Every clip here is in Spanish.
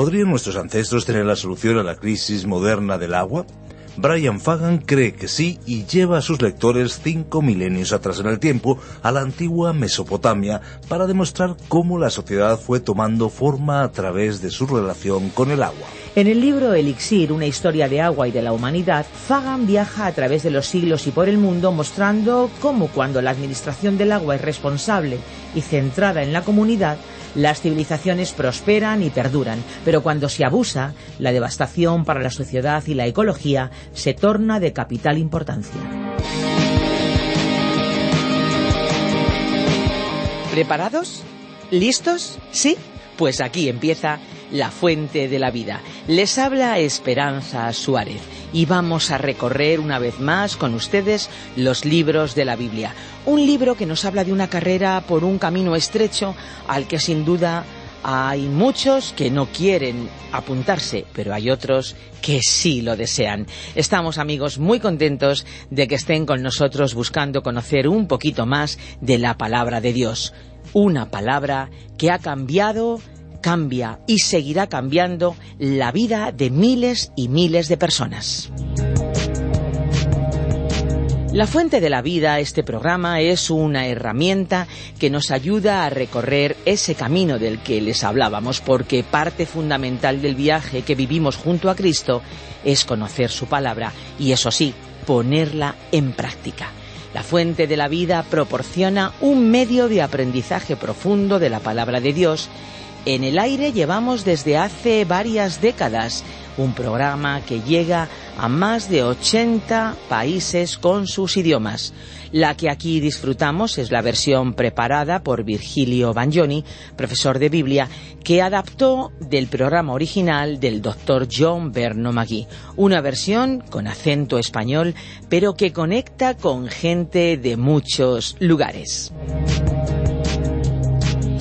¿Podrían nuestros ancestros tener la solución a la crisis moderna del agua? Brian Fagan cree que sí y lleva a sus lectores cinco milenios atrás en el tiempo a la antigua Mesopotamia para demostrar cómo la sociedad fue tomando forma a través de su relación con el agua. En el libro Elixir, una historia de agua y de la humanidad, Fagan viaja a través de los siglos y por el mundo mostrando cómo cuando la administración del agua es responsable y centrada en la comunidad, las civilizaciones prosperan y perduran, pero cuando se abusa, la devastación para la sociedad y la ecología se torna de capital importancia. ¿Preparados? ¿Listos? ¿Sí? Pues aquí empieza la fuente de la vida. Les habla Esperanza Suárez y vamos a recorrer una vez más con ustedes los libros de la Biblia. Un libro que nos habla de una carrera por un camino estrecho al que sin duda hay muchos que no quieren apuntarse, pero hay otros que sí lo desean. Estamos amigos muy contentos de que estén con nosotros buscando conocer un poquito más de la palabra de Dios. Una palabra que ha cambiado cambia y seguirá cambiando la vida de miles y miles de personas. La Fuente de la Vida, este programa, es una herramienta que nos ayuda a recorrer ese camino del que les hablábamos, porque parte fundamental del viaje que vivimos junto a Cristo es conocer su palabra y, eso sí, ponerla en práctica. La Fuente de la Vida proporciona un medio de aprendizaje profundo de la palabra de Dios en el aire llevamos desde hace varias décadas un programa que llega a más de 80 países con sus idiomas. La que aquí disfrutamos es la versión preparada por Virgilio Bagnoni, profesor de Biblia, que adaptó del programa original del doctor John Berno Magui. Una versión con acento español, pero que conecta con gente de muchos lugares.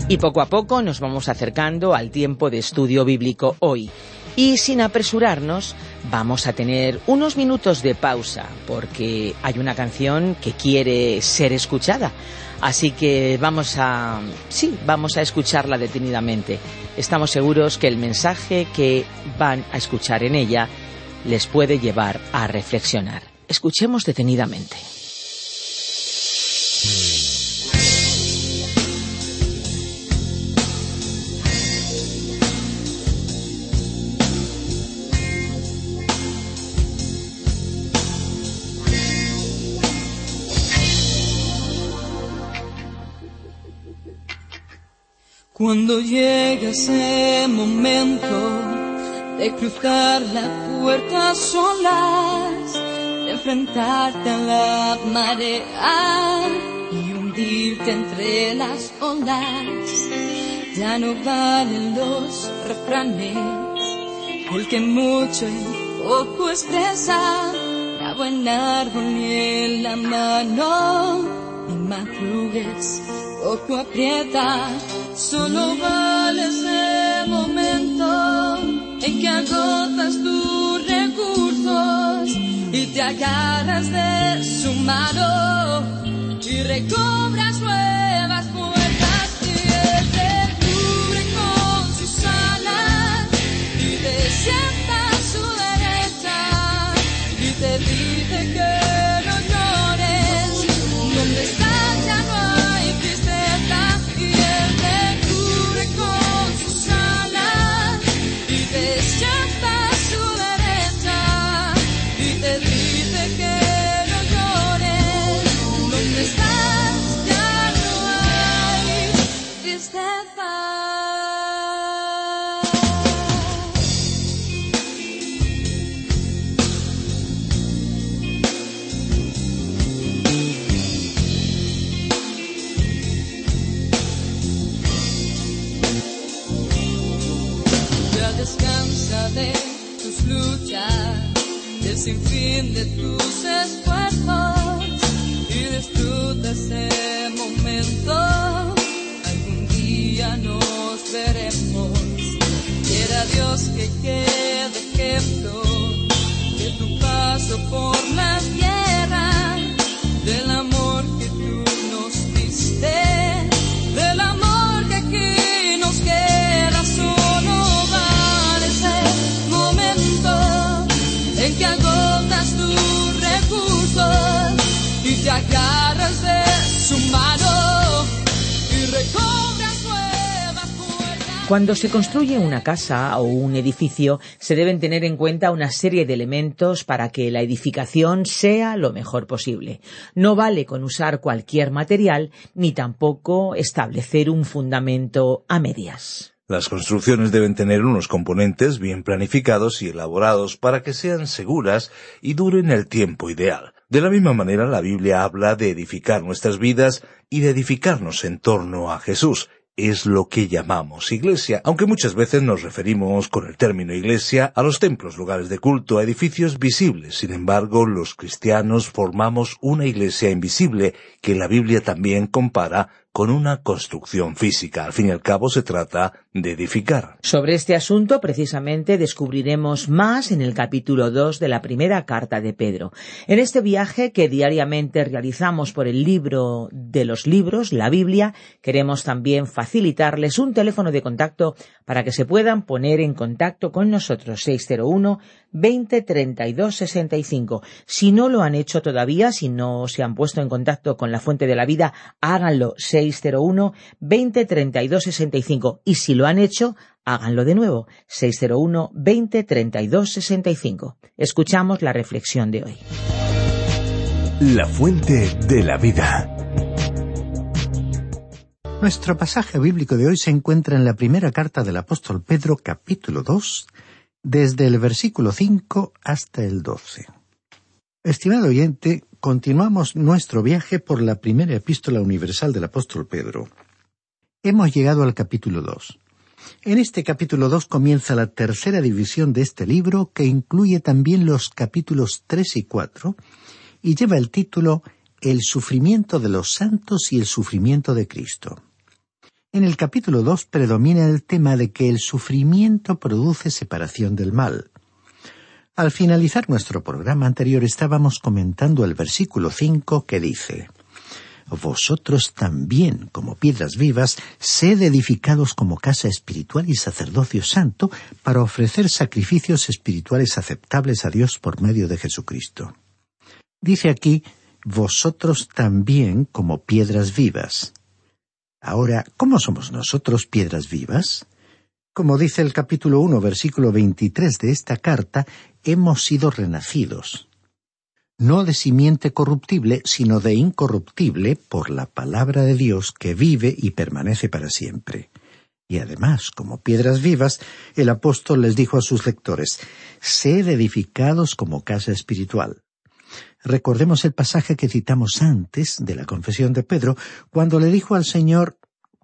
Y poco a poco nos vamos acercando al tiempo de estudio bíblico hoy. Y sin apresurarnos, vamos a tener unos minutos de pausa, porque hay una canción que quiere ser escuchada. Así que vamos a, sí, vamos a escucharla detenidamente. Estamos seguros que el mensaje que van a escuchar en ella les puede llevar a reflexionar. Escuchemos detenidamente. Cuando llega ese momento de cruzar la puerta solas, de enfrentarte a la marea y hundirte entre las olas, ya no valen los refranes, el que mucho y poco expresa, la buena árbol ni en la mano, ni madrugues, poco aprieta Solo vale ese momento en que agotas tus recursos y te agarras de su mano y recobras Cuando se construye una casa o un edificio, se deben tener en cuenta una serie de elementos para que la edificación sea lo mejor posible. No vale con usar cualquier material ni tampoco establecer un fundamento a medias. Las construcciones deben tener unos componentes bien planificados y elaborados para que sean seguras y duren el tiempo ideal. De la misma manera, la Biblia habla de edificar nuestras vidas y de edificarnos en torno a Jesús. Es lo que llamamos iglesia, aunque muchas veces nos referimos con el término iglesia a los templos, lugares de culto, a edificios visibles. Sin embargo, los cristianos formamos una iglesia invisible que la Biblia también compara con una construcción física. Al fin y al cabo se trata de edificar. Sobre este asunto, precisamente, descubriremos más en el capítulo 2 de la primera carta de Pedro. En este viaje que diariamente realizamos por el libro de los libros, la Biblia, queremos también facilitarles un teléfono de contacto para que se puedan poner en contacto con nosotros 601 20 32 65. Si no lo han hecho todavía, si no se han puesto en contacto con la fuente de la vida, háganlo 601 20 32 65 y si lo han hecho, háganlo de nuevo 601 20 32 65. Escuchamos la reflexión de hoy. La fuente de la vida. Nuestro pasaje bíblico de hoy se encuentra en la primera carta del apóstol Pedro capítulo 2, desde el versículo 5 hasta el 12. Estimado oyente, continuamos nuestro viaje por la primera epístola universal del apóstol Pedro. Hemos llegado al capítulo 2. En este capítulo 2 comienza la tercera división de este libro que incluye también los capítulos 3 y 4 y lleva el título El sufrimiento de los santos y el sufrimiento de Cristo. En el capítulo 2 predomina el tema de que el sufrimiento produce separación del mal. Al finalizar nuestro programa anterior estábamos comentando el versículo 5 que dice Vosotros también, como piedras vivas, sed edificados como casa espiritual y sacerdocio santo para ofrecer sacrificios espirituales aceptables a Dios por medio de Jesucristo. Dice aquí, vosotros también como piedras vivas. Ahora, ¿cómo somos nosotros piedras vivas? Como dice el capítulo 1, versículo 23 de esta carta, hemos sido renacidos. No de simiente corruptible, sino de incorruptible por la palabra de Dios que vive y permanece para siempre. Y además, como piedras vivas, el apóstol les dijo a sus lectores, sed edificados como casa espiritual. Recordemos el pasaje que citamos antes de la confesión de Pedro, cuando le dijo al Señor,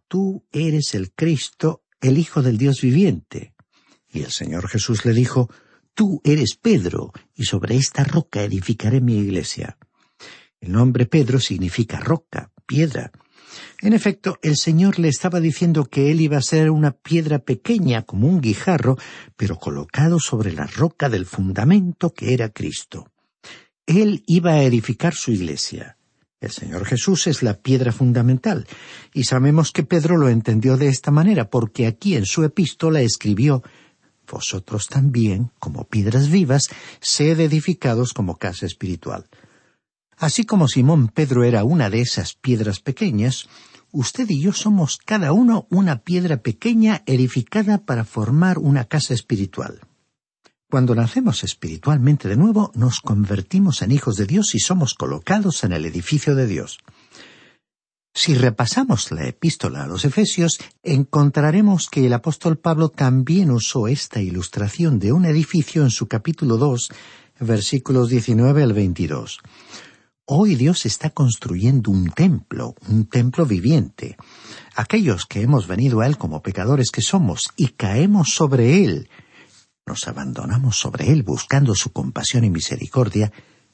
Tú eres el Cristo, el Hijo del Dios viviente. Y el Señor Jesús le dijo, Tú eres Pedro, y sobre esta roca edificaré mi iglesia. El nombre Pedro significa roca, piedra. En efecto, el Señor le estaba diciendo que él iba a ser una piedra pequeña como un guijarro, pero colocado sobre la roca del fundamento que era Cristo. Él iba a edificar su iglesia. El Señor Jesús es la piedra fundamental, y sabemos que Pedro lo entendió de esta manera, porque aquí en su epístola escribió Vosotros también, como piedras vivas, sed edificados como casa espiritual. Así como Simón Pedro era una de esas piedras pequeñas, usted y yo somos cada uno una piedra pequeña edificada para formar una casa espiritual. Cuando nacemos espiritualmente de nuevo, nos convertimos en hijos de Dios y somos colocados en el edificio de Dios. Si repasamos la epístola a los Efesios, encontraremos que el apóstol Pablo también usó esta ilustración de un edificio en su capítulo 2, versículos 19 al 22. Hoy Dios está construyendo un templo, un templo viviente. Aquellos que hemos venido a Él como pecadores que somos y caemos sobre Él, nos abandonamos sobre Él buscando su compasión y misericordia,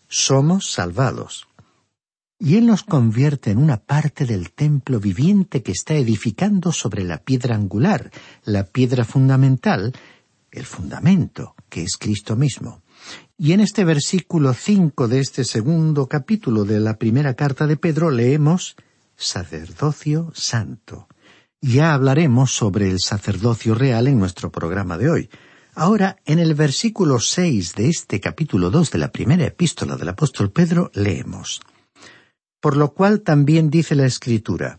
somos salvados. Y Él nos convierte en una parte del templo viviente que está edificando sobre la piedra angular, la piedra fundamental, el fundamento, que es Cristo mismo. Y en este versículo cinco de este segundo capítulo de la primera carta de Pedro leemos sacerdocio santo. Ya hablaremos sobre el sacerdocio real en nuestro programa de hoy. Ahora, en el versículo seis de este capítulo dos de la primera epístola del apóstol Pedro, leemos Por lo cual también dice la Escritura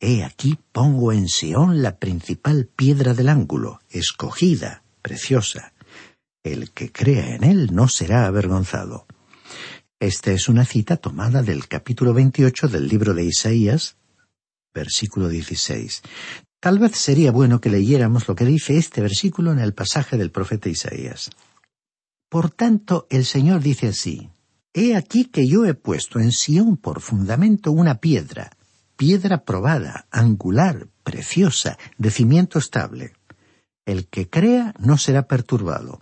He aquí pongo en Sión la principal piedra del ángulo, escogida, preciosa. El que crea en él no será avergonzado. Esta es una cita tomada del capítulo 28 del libro de Isaías, versículo 16. Tal vez sería bueno que leyéramos lo que dice este versículo en el pasaje del profeta Isaías. Por tanto, el Señor dice así, He aquí que yo he puesto en Sión por fundamento una piedra, piedra probada, angular, preciosa, de cimiento estable. El que crea no será perturbado.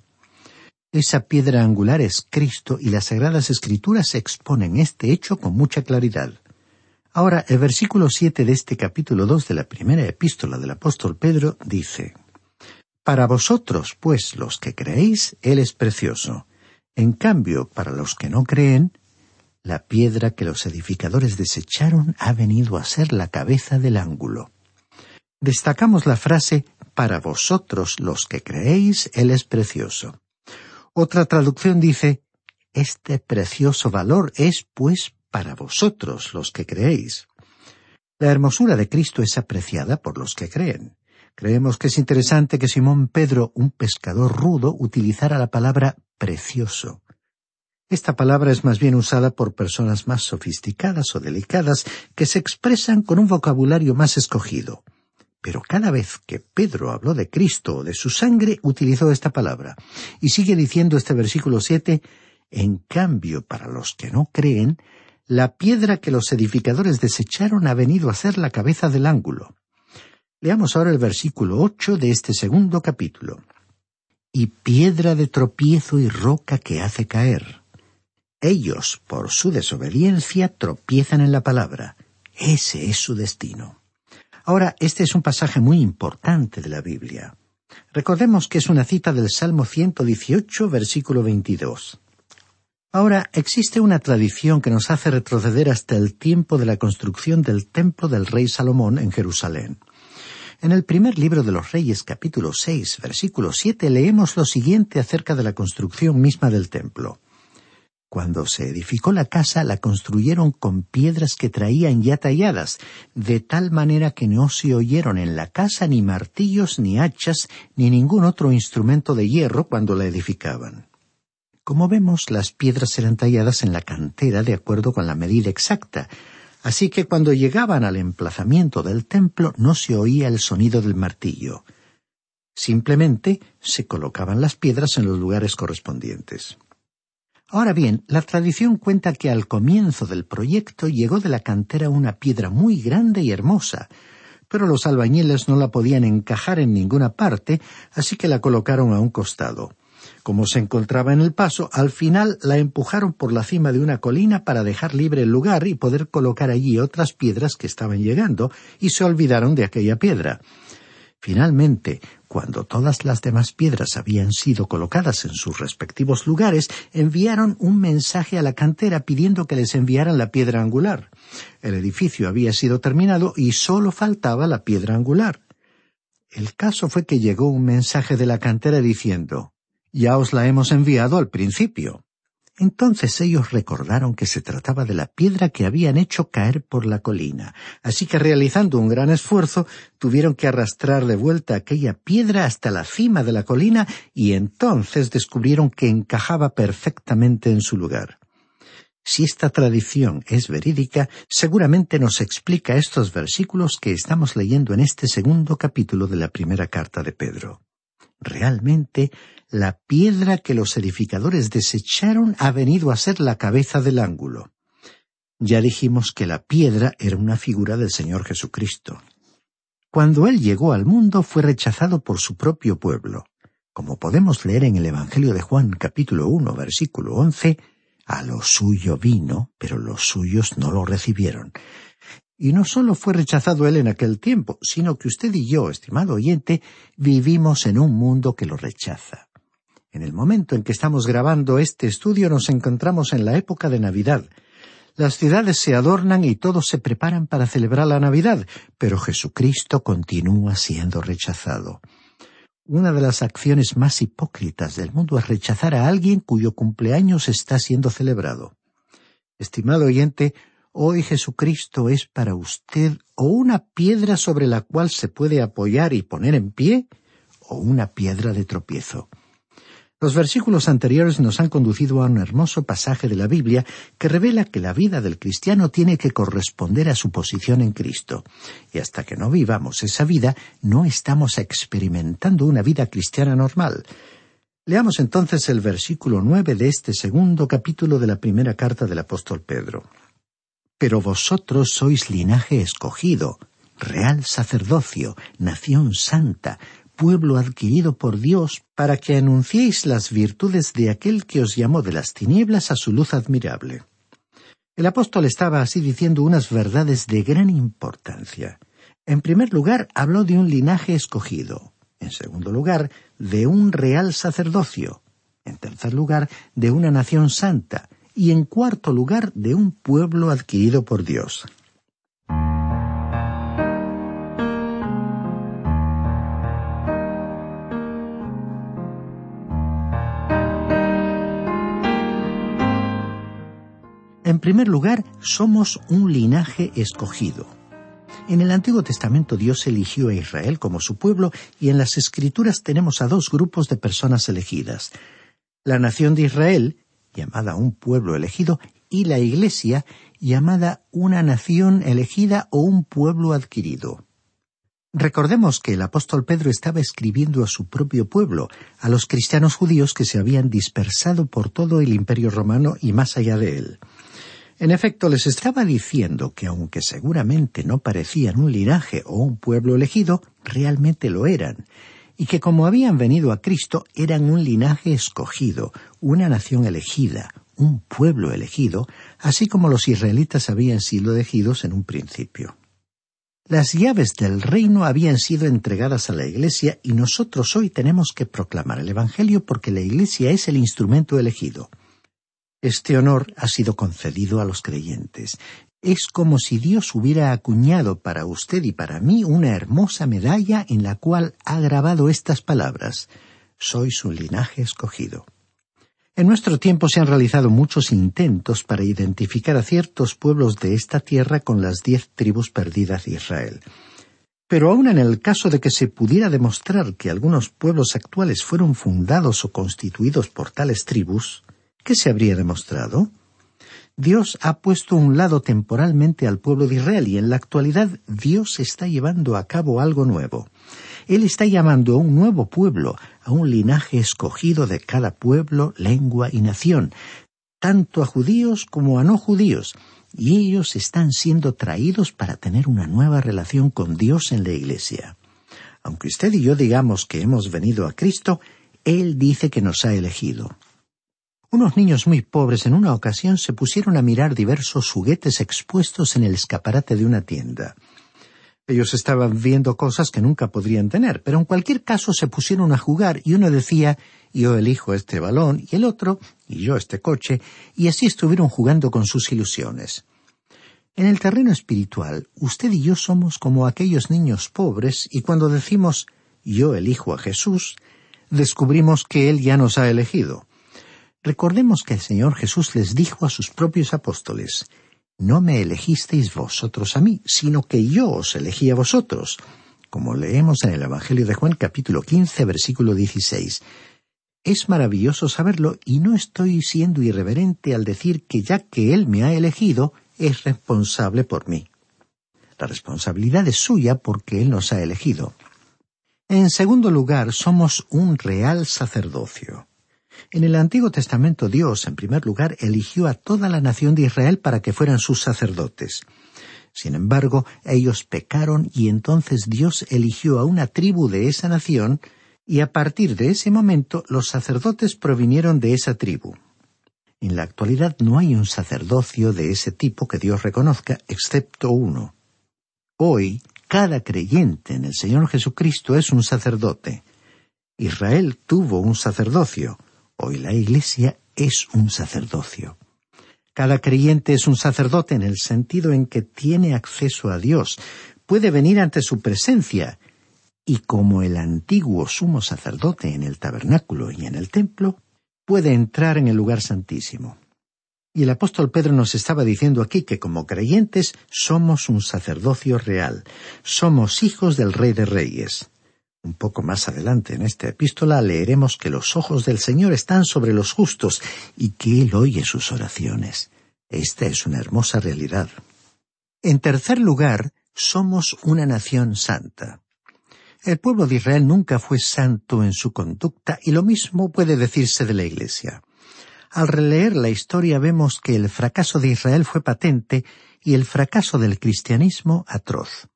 Esa piedra angular es Cristo y las Sagradas Escrituras exponen este hecho con mucha claridad. Ahora, el versículo siete de este capítulo dos de la primera epístola del apóstol Pedro dice Para vosotros, pues, los que creéis, Él es precioso. En cambio, para los que no creen, la piedra que los edificadores desecharon ha venido a ser la cabeza del ángulo. Destacamos la frase Para vosotros, los que creéis, Él es precioso. Otra traducción dice, Este precioso valor es, pues, para vosotros los que creéis. La hermosura de Cristo es apreciada por los que creen. Creemos que es interesante que Simón Pedro, un pescador rudo, utilizara la palabra precioso. Esta palabra es más bien usada por personas más sofisticadas o delicadas que se expresan con un vocabulario más escogido. Pero cada vez que Pedro habló de Cristo o de su sangre, utilizó esta palabra. Y sigue diciendo este versículo siete, en cambio, para los que no creen, la piedra que los edificadores desecharon ha venido a ser la cabeza del ángulo. Leamos ahora el versículo ocho de este segundo capítulo. Y piedra de tropiezo y roca que hace caer. Ellos, por su desobediencia, tropiezan en la palabra. Ese es su destino. Ahora, este es un pasaje muy importante de la Biblia. Recordemos que es una cita del Salmo 118, versículo 22. Ahora, existe una tradición que nos hace retroceder hasta el tiempo de la construcción del templo del rey Salomón en Jerusalén. En el primer libro de los Reyes, capítulo 6, versículo 7, leemos lo siguiente acerca de la construcción misma del templo. Cuando se edificó la casa, la construyeron con piedras que traían ya talladas, de tal manera que no se oyeron en la casa ni martillos, ni hachas, ni ningún otro instrumento de hierro cuando la edificaban. Como vemos, las piedras eran talladas en la cantera de acuerdo con la medida exacta, así que cuando llegaban al emplazamiento del templo no se oía el sonido del martillo. Simplemente se colocaban las piedras en los lugares correspondientes. Ahora bien, la tradición cuenta que al comienzo del proyecto llegó de la cantera una piedra muy grande y hermosa, pero los albañiles no la podían encajar en ninguna parte, así que la colocaron a un costado. Como se encontraba en el paso, al final la empujaron por la cima de una colina para dejar libre el lugar y poder colocar allí otras piedras que estaban llegando, y se olvidaron de aquella piedra. Finalmente, cuando todas las demás piedras habían sido colocadas en sus respectivos lugares, enviaron un mensaje a la cantera pidiendo que les enviaran la piedra angular. El edificio había sido terminado y solo faltaba la piedra angular. El caso fue que llegó un mensaje de la cantera diciendo Ya os la hemos enviado al principio. Entonces ellos recordaron que se trataba de la piedra que habían hecho caer por la colina, así que realizando un gran esfuerzo tuvieron que arrastrar de vuelta aquella piedra hasta la cima de la colina y entonces descubrieron que encajaba perfectamente en su lugar. Si esta tradición es verídica, seguramente nos explica estos versículos que estamos leyendo en este segundo capítulo de la primera carta de Pedro. Realmente, la piedra que los edificadores desecharon ha venido a ser la cabeza del ángulo. Ya dijimos que la piedra era una figura del Señor Jesucristo. Cuando Él llegó al mundo fue rechazado por su propio pueblo. Como podemos leer en el Evangelio de Juan capítulo 1 versículo 11, a lo suyo vino, pero los suyos no lo recibieron. Y no solo fue rechazado él en aquel tiempo, sino que usted y yo, estimado oyente, vivimos en un mundo que lo rechaza. En el momento en que estamos grabando este estudio nos encontramos en la época de Navidad. Las ciudades se adornan y todos se preparan para celebrar la Navidad, pero Jesucristo continúa siendo rechazado. Una de las acciones más hipócritas del mundo es rechazar a alguien cuyo cumpleaños está siendo celebrado. Estimado oyente, hoy Jesucristo es para usted o una piedra sobre la cual se puede apoyar y poner en pie, o una piedra de tropiezo. Los versículos anteriores nos han conducido a un hermoso pasaje de la Biblia que revela que la vida del cristiano tiene que corresponder a su posición en Cristo. Y hasta que no vivamos esa vida, no estamos experimentando una vida cristiana normal. Leamos entonces el versículo nueve de este segundo capítulo de la primera carta del apóstol Pedro. Pero vosotros sois linaje escogido, real sacerdocio, nación santa, pueblo adquirido por Dios para que anunciéis las virtudes de aquel que os llamó de las tinieblas a su luz admirable. El apóstol estaba así diciendo unas verdades de gran importancia. En primer lugar, habló de un linaje escogido. En segundo lugar, de un real sacerdocio. En tercer lugar, de una nación santa. Y en cuarto lugar, de un pueblo adquirido por Dios. En primer lugar, somos un linaje escogido. En el Antiguo Testamento Dios eligió a Israel como su pueblo y en las Escrituras tenemos a dos grupos de personas elegidas. La nación de Israel, llamada un pueblo elegido, y la Iglesia, llamada una nación elegida o un pueblo adquirido. Recordemos que el apóstol Pedro estaba escribiendo a su propio pueblo, a los cristianos judíos que se habían dispersado por todo el imperio romano y más allá de él. En efecto, les estaba diciendo que aunque seguramente no parecían un linaje o un pueblo elegido, realmente lo eran, y que como habían venido a Cristo eran un linaje escogido, una nación elegida, un pueblo elegido, así como los israelitas habían sido elegidos en un principio. Las llaves del reino habían sido entregadas a la Iglesia y nosotros hoy tenemos que proclamar el Evangelio porque la Iglesia es el instrumento elegido. Este honor ha sido concedido a los creyentes. Es como si Dios hubiera acuñado para usted y para mí una hermosa medalla en la cual ha grabado estas palabras Sois un linaje escogido. En nuestro tiempo se han realizado muchos intentos para identificar a ciertos pueblos de esta tierra con las diez tribus perdidas de Israel. Pero aun en el caso de que se pudiera demostrar que algunos pueblos actuales fueron fundados o constituidos por tales tribus, ¿Qué se habría demostrado? Dios ha puesto un lado temporalmente al pueblo de Israel y en la actualidad Dios está llevando a cabo algo nuevo. Él está llamando a un nuevo pueblo, a un linaje escogido de cada pueblo, lengua y nación, tanto a judíos como a no judíos, y ellos están siendo traídos para tener una nueva relación con Dios en la Iglesia. Aunque usted y yo digamos que hemos venido a Cristo, Él dice que nos ha elegido. Unos niños muy pobres en una ocasión se pusieron a mirar diversos juguetes expuestos en el escaparate de una tienda. Ellos estaban viendo cosas que nunca podrían tener, pero en cualquier caso se pusieron a jugar y uno decía yo elijo este balón y el otro y yo este coche, y así estuvieron jugando con sus ilusiones. En el terreno espiritual, usted y yo somos como aquellos niños pobres y cuando decimos yo elijo a Jesús, descubrimos que Él ya nos ha elegido. Recordemos que el Señor Jesús les dijo a sus propios apóstoles, No me elegisteis vosotros a mí, sino que yo os elegí a vosotros, como leemos en el Evangelio de Juan capítulo 15 versículo 16. Es maravilloso saberlo y no estoy siendo irreverente al decir que ya que Él me ha elegido, es responsable por mí. La responsabilidad es suya porque Él nos ha elegido. En segundo lugar, somos un real sacerdocio. En el Antiguo Testamento Dios, en primer lugar, eligió a toda la nación de Israel para que fueran sus sacerdotes. Sin embargo, ellos pecaron y entonces Dios eligió a una tribu de esa nación, y a partir de ese momento los sacerdotes provinieron de esa tribu. En la actualidad no hay un sacerdocio de ese tipo que Dios reconozca, excepto uno. Hoy, cada creyente en el Señor Jesucristo es un sacerdote. Israel tuvo un sacerdocio. Hoy la Iglesia es un sacerdocio. Cada creyente es un sacerdote en el sentido en que tiene acceso a Dios, puede venir ante su presencia, y como el antiguo sumo sacerdote en el tabernáculo y en el templo, puede entrar en el lugar santísimo. Y el apóstol Pedro nos estaba diciendo aquí que como creyentes somos un sacerdocio real, somos hijos del Rey de Reyes. Un poco más adelante en esta epístola leeremos que los ojos del Señor están sobre los justos y que Él oye sus oraciones. Esta es una hermosa realidad. En tercer lugar, somos una nación santa. El pueblo de Israel nunca fue santo en su conducta y lo mismo puede decirse de la Iglesia. Al releer la historia vemos que el fracaso de Israel fue patente y el fracaso del cristianismo atroz.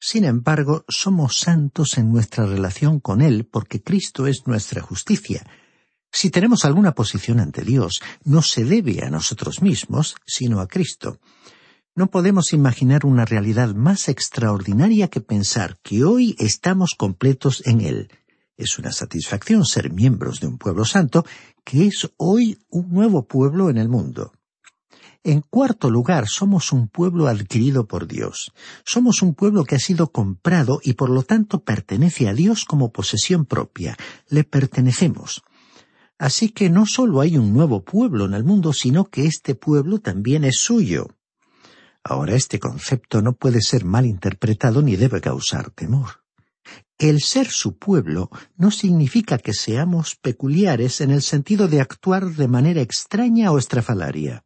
Sin embargo, somos santos en nuestra relación con Él porque Cristo es nuestra justicia. Si tenemos alguna posición ante Dios, no se debe a nosotros mismos, sino a Cristo. No podemos imaginar una realidad más extraordinaria que pensar que hoy estamos completos en Él. Es una satisfacción ser miembros de un pueblo santo que es hoy un nuevo pueblo en el mundo. En cuarto lugar, somos un pueblo adquirido por Dios. Somos un pueblo que ha sido comprado y por lo tanto pertenece a Dios como posesión propia. Le pertenecemos. Así que no solo hay un nuevo pueblo en el mundo, sino que este pueblo también es suyo. Ahora este concepto no puede ser mal interpretado ni debe causar temor. El ser su pueblo no significa que seamos peculiares en el sentido de actuar de manera extraña o estrafalaria.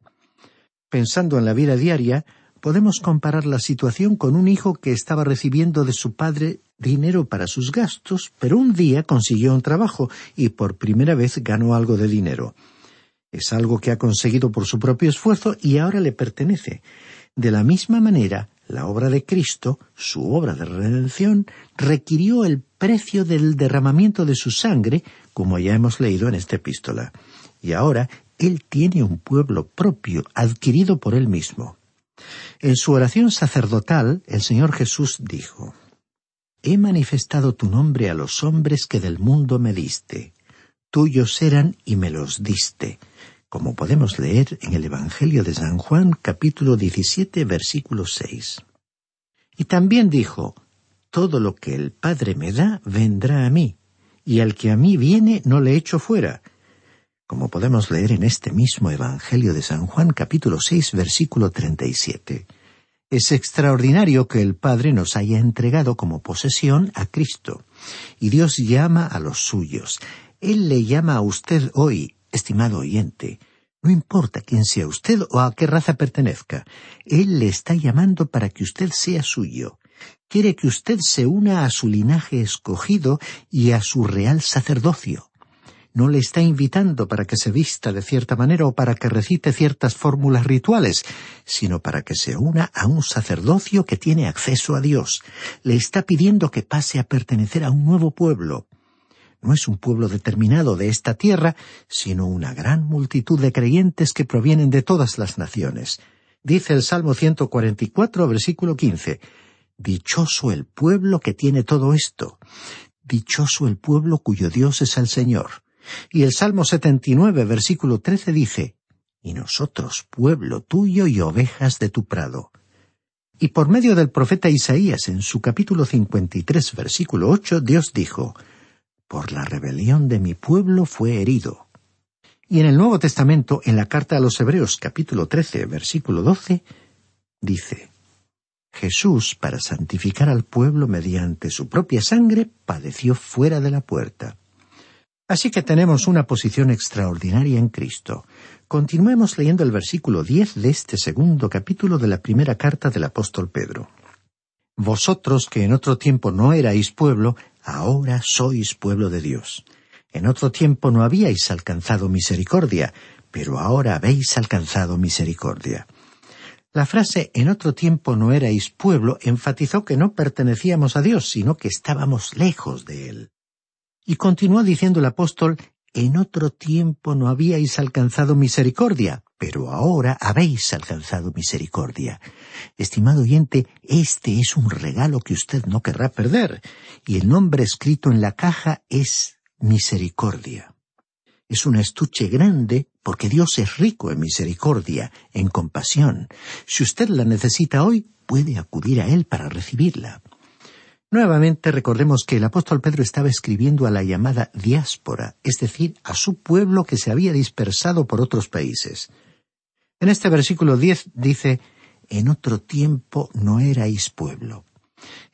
Pensando en la vida diaria, podemos comparar la situación con un hijo que estaba recibiendo de su padre dinero para sus gastos, pero un día consiguió un trabajo y por primera vez ganó algo de dinero. Es algo que ha conseguido por su propio esfuerzo y ahora le pertenece. De la misma manera, la obra de Cristo, su obra de redención, requirió el precio del derramamiento de su sangre, como ya hemos leído en esta epístola. Y ahora Él tiene un pueblo propio, adquirido por Él mismo. En su oración sacerdotal, el Señor Jesús dijo, He manifestado tu nombre a los hombres que del mundo me diste. Tuyos eran y me los diste como podemos leer en el Evangelio de San Juan capítulo 17 versículo 6. Y también dijo, Todo lo que el Padre me da vendrá a mí, y al que a mí viene no le echo fuera. Como podemos leer en este mismo Evangelio de San Juan capítulo 6 versículo 37. Es extraordinario que el Padre nos haya entregado como posesión a Cristo. Y Dios llama a los suyos. Él le llama a usted hoy Estimado oyente, no importa quién sea usted o a qué raza pertenezca, Él le está llamando para que usted sea suyo. Quiere que usted se una a su linaje escogido y a su real sacerdocio. No le está invitando para que se vista de cierta manera o para que recite ciertas fórmulas rituales, sino para que se una a un sacerdocio que tiene acceso a Dios. Le está pidiendo que pase a pertenecer a un nuevo pueblo, no es un pueblo determinado de esta tierra, sino una gran multitud de creyentes que provienen de todas las naciones. Dice el Salmo 144, versículo 15, Dichoso el pueblo que tiene todo esto. Dichoso el pueblo cuyo Dios es el Señor. Y el Salmo 79, versículo 13 dice, Y nosotros, pueblo tuyo y ovejas de tu prado. Y por medio del profeta Isaías en su capítulo 53, versículo 8, Dios dijo, por la rebelión de mi pueblo fue herido. Y en el Nuevo Testamento, en la carta a los Hebreos capítulo 13, versículo 12, dice, Jesús, para santificar al pueblo mediante su propia sangre, padeció fuera de la puerta. Así que tenemos una posición extraordinaria en Cristo. Continuemos leyendo el versículo 10 de este segundo capítulo de la primera carta del apóstol Pedro. Vosotros que en otro tiempo no erais pueblo, ahora sois pueblo de Dios. En otro tiempo no habíais alcanzado misericordia, pero ahora habéis alcanzado misericordia. La frase en otro tiempo no erais pueblo enfatizó que no pertenecíamos a Dios, sino que estábamos lejos de Él. Y continuó diciendo el apóstol, en otro tiempo no habíais alcanzado misericordia, pero ahora habéis alcanzado misericordia. Estimado oyente, este es un regalo que usted no querrá perder, y el nombre escrito en la caja es misericordia. Es un estuche grande porque Dios es rico en misericordia, en compasión. Si usted la necesita hoy, puede acudir a Él para recibirla. Nuevamente recordemos que el apóstol Pedro estaba escribiendo a la llamada diáspora, es decir, a su pueblo que se había dispersado por otros países. En este versículo 10 dice, En otro tiempo no erais pueblo.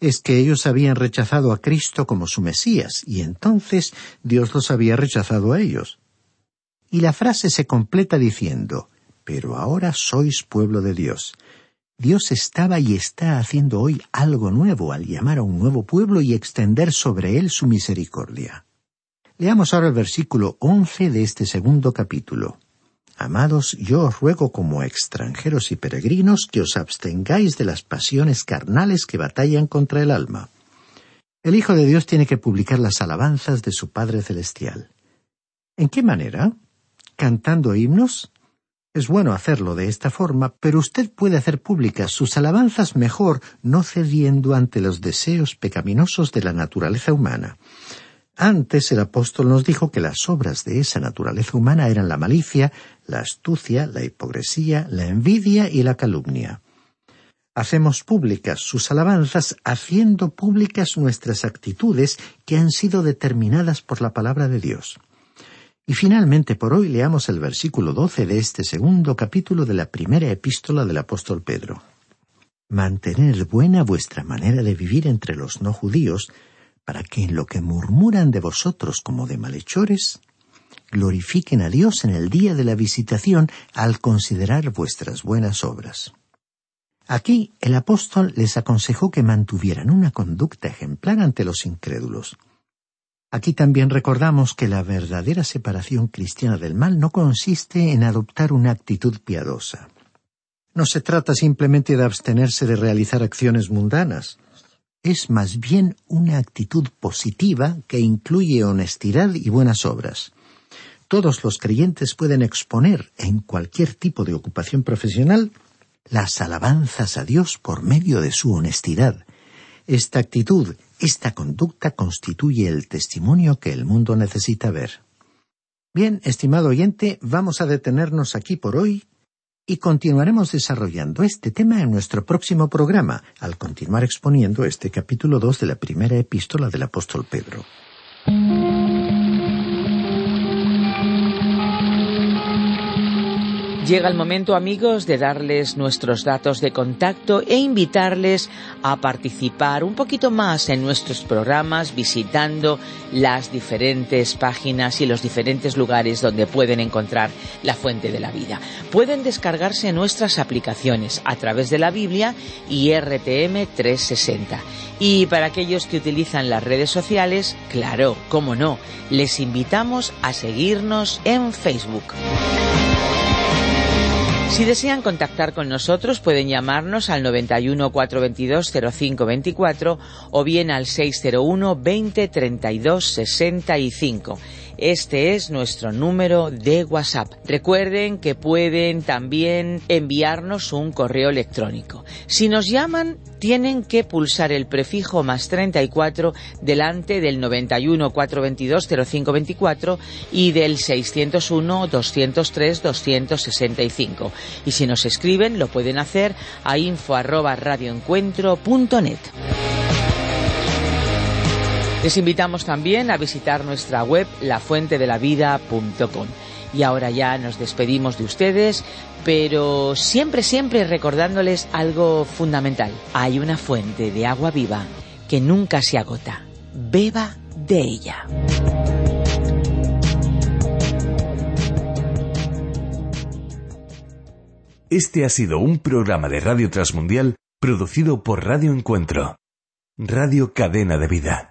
Es que ellos habían rechazado a Cristo como su Mesías, y entonces Dios los había rechazado a ellos. Y la frase se completa diciendo, Pero ahora sois pueblo de Dios. Dios estaba y está haciendo hoy algo nuevo al llamar a un nuevo pueblo y extender sobre él su misericordia. Leamos ahora el versículo once de este segundo capítulo. Amados, yo os ruego como extranjeros y peregrinos que os abstengáis de las pasiones carnales que batallan contra el alma. El Hijo de Dios tiene que publicar las alabanzas de su Padre Celestial. ¿En qué manera? ¿Cantando himnos? Es bueno hacerlo de esta forma, pero usted puede hacer públicas sus alabanzas mejor no cediendo ante los deseos pecaminosos de la naturaleza humana. Antes el apóstol nos dijo que las obras de esa naturaleza humana eran la malicia, la astucia, la hipocresía, la envidia y la calumnia. Hacemos públicas sus alabanzas haciendo públicas nuestras actitudes que han sido determinadas por la palabra de Dios. Y finalmente por hoy leamos el versículo doce de este segundo capítulo de la primera epístola del apóstol Pedro. Mantened buena vuestra manera de vivir entre los no judíos, para que en lo que murmuran de vosotros como de malhechores, glorifiquen a Dios en el día de la visitación al considerar vuestras buenas obras. Aquí el apóstol les aconsejó que mantuvieran una conducta ejemplar ante los incrédulos, Aquí también recordamos que la verdadera separación cristiana del mal no consiste en adoptar una actitud piadosa. No se trata simplemente de abstenerse de realizar acciones mundanas. Es más bien una actitud positiva que incluye honestidad y buenas obras. Todos los creyentes pueden exponer en cualquier tipo de ocupación profesional las alabanzas a Dios por medio de su honestidad. Esta actitud esta conducta constituye el testimonio que el mundo necesita ver. Bien, estimado oyente, vamos a detenernos aquí por hoy y continuaremos desarrollando este tema en nuestro próximo programa, al continuar exponiendo este capítulo 2 de la primera epístola del apóstol Pedro. Llega el momento, amigos, de darles nuestros datos de contacto e invitarles a participar un poquito más en nuestros programas visitando las diferentes páginas y los diferentes lugares donde pueden encontrar la fuente de la vida. Pueden descargarse nuestras aplicaciones a través de la Biblia y RTM 360. Y para aquellos que utilizan las redes sociales, claro, cómo no, les invitamos a seguirnos en Facebook. Si desean contactar con nosotros pueden llamarnos al 91 422 0524 o bien al 601 20 32 65. Este es nuestro número de WhatsApp. Recuerden que pueden también enviarnos un correo electrónico. Si nos llaman, tienen que pulsar el prefijo más 34 delante del 91 422 0524 y del 601 203 265. Y si nos escriben, lo pueden hacer a info arroba. Les invitamos también a visitar nuestra web lafuentedelavida.com. Y ahora ya nos despedimos de ustedes, pero siempre, siempre recordándoles algo fundamental. Hay una fuente de agua viva que nunca se agota. Beba de ella. Este ha sido un programa de Radio Transmundial producido por Radio Encuentro, Radio Cadena de Vida.